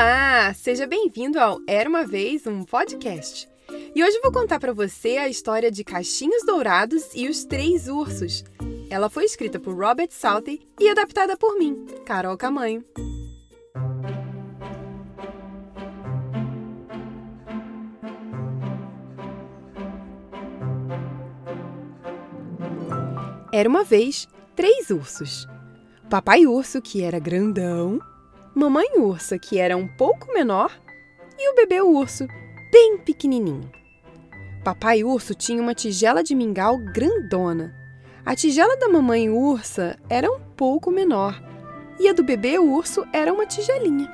Olá, seja bem-vindo ao Era uma vez um podcast. E hoje eu vou contar para você a história de Caixinhos Dourados e os Três Ursos. Ela foi escrita por Robert Southey e adaptada por mim, Carol Camanho. Era uma vez três ursos. Papai urso, que era grandão, mamãe ursa, que era um pouco menor, e o bebê urso, bem pequenininho. Papai urso tinha uma tigela de mingau grandona. A tigela da mamãe ursa era um pouco menor e a do bebê urso era uma tigelinha.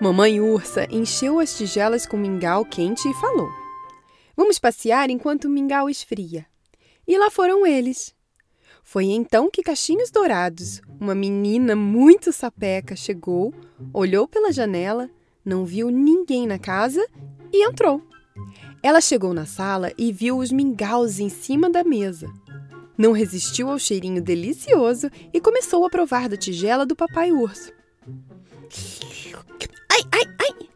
Mamãe ursa encheu as tigelas com mingau quente e falou: Vamos passear enquanto o mingau esfria. E lá foram eles. Foi então que Caixinhos Dourados, uma menina muito sapeca, chegou, olhou pela janela, não viu ninguém na casa e entrou. Ela chegou na sala e viu os mingaus em cima da mesa. Não resistiu ao cheirinho delicioso e começou a provar da tigela do papai urso. Ai, ai, ai!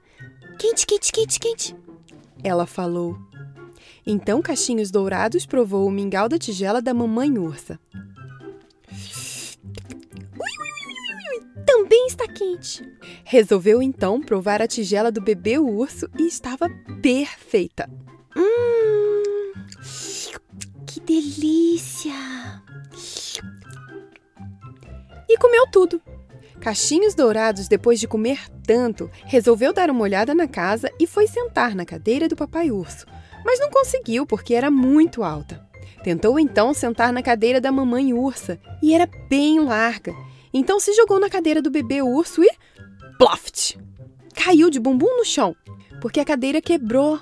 Quente, quente, quente, quente! Ela falou. Então Caixinhos Dourados provou o mingau da tigela da mamãe ursa. Também está quente. Resolveu então provar a tigela do bebê urso e estava perfeita. Hum, que delícia! E comeu tudo. Caixinhos Dourados, depois de comer tanto, resolveu dar uma olhada na casa e foi sentar na cadeira do papai urso, mas não conseguiu porque era muito alta. Tentou então sentar na cadeira da mamãe ursa e era bem larga. Então se jogou na cadeira do bebê urso e. Ploft! Caiu de bumbum no chão, porque a cadeira quebrou.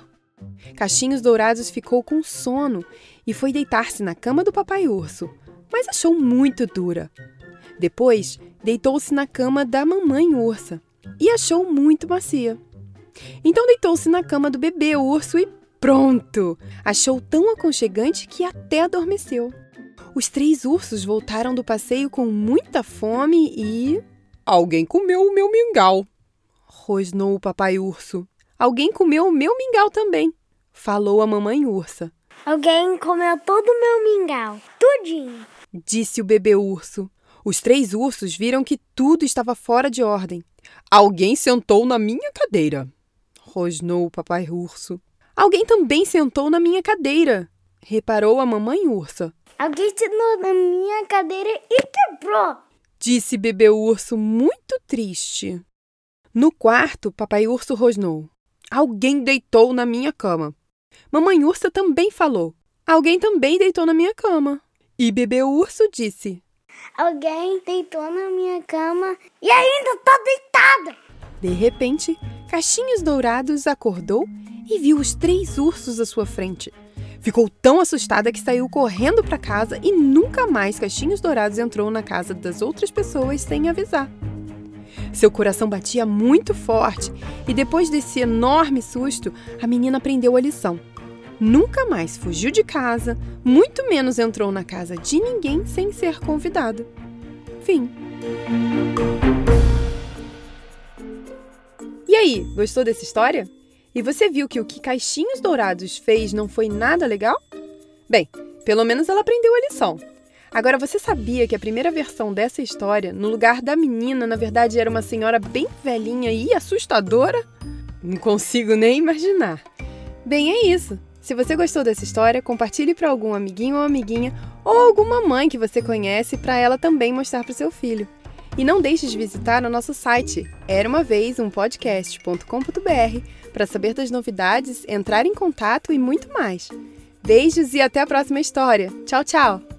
Caixinhos Dourados ficou com sono e foi deitar-se na cama do papai urso, mas achou muito dura. Depois, deitou-se na cama da mamãe ursa e achou muito macia. Então deitou-se na cama do bebê urso e Pronto! Achou tão aconchegante que até adormeceu. Os três ursos voltaram do passeio com muita fome e. Alguém comeu o meu mingau! rosnou o papai urso. Alguém comeu o meu mingau também, falou a mamãe ursa. Alguém comeu todo o meu mingau, tudinho, disse o bebê urso. Os três ursos viram que tudo estava fora de ordem. Alguém sentou na minha cadeira, rosnou o papai urso. Alguém também sentou na minha cadeira, reparou a mamãe ursa. Alguém sentou na minha cadeira e quebrou, disse bebê urso muito triste. No quarto, papai urso rosnou. Alguém deitou na minha cama. Mamãe ursa também falou. Alguém também deitou na minha cama. E bebê urso disse: Alguém deitou na minha cama e ainda tá deitada. De repente, Caixinhos Dourados acordou e viu os três ursos à sua frente. Ficou tão assustada que saiu correndo para casa e nunca mais Caixinhos Dourados entrou na casa das outras pessoas sem avisar. Seu coração batia muito forte e depois desse enorme susto, a menina aprendeu a lição. Nunca mais fugiu de casa, muito menos entrou na casa de ninguém sem ser convidada. Fim. E aí, gostou dessa história? E você viu que o que Caixinhos Dourados fez não foi nada legal? Bem, pelo menos ela aprendeu a lição. Agora, você sabia que a primeira versão dessa história, no lugar da menina, na verdade era uma senhora bem velhinha e assustadora? Não consigo nem imaginar. Bem, é isso. Se você gostou dessa história, compartilhe para algum amiguinho ou amiguinha ou alguma mãe que você conhece para ela também mostrar para o seu filho. E não deixe de visitar o nosso site, era uma vez um podcast.com.br, para saber das novidades, entrar em contato e muito mais. Beijos e até a próxima história. Tchau, tchau!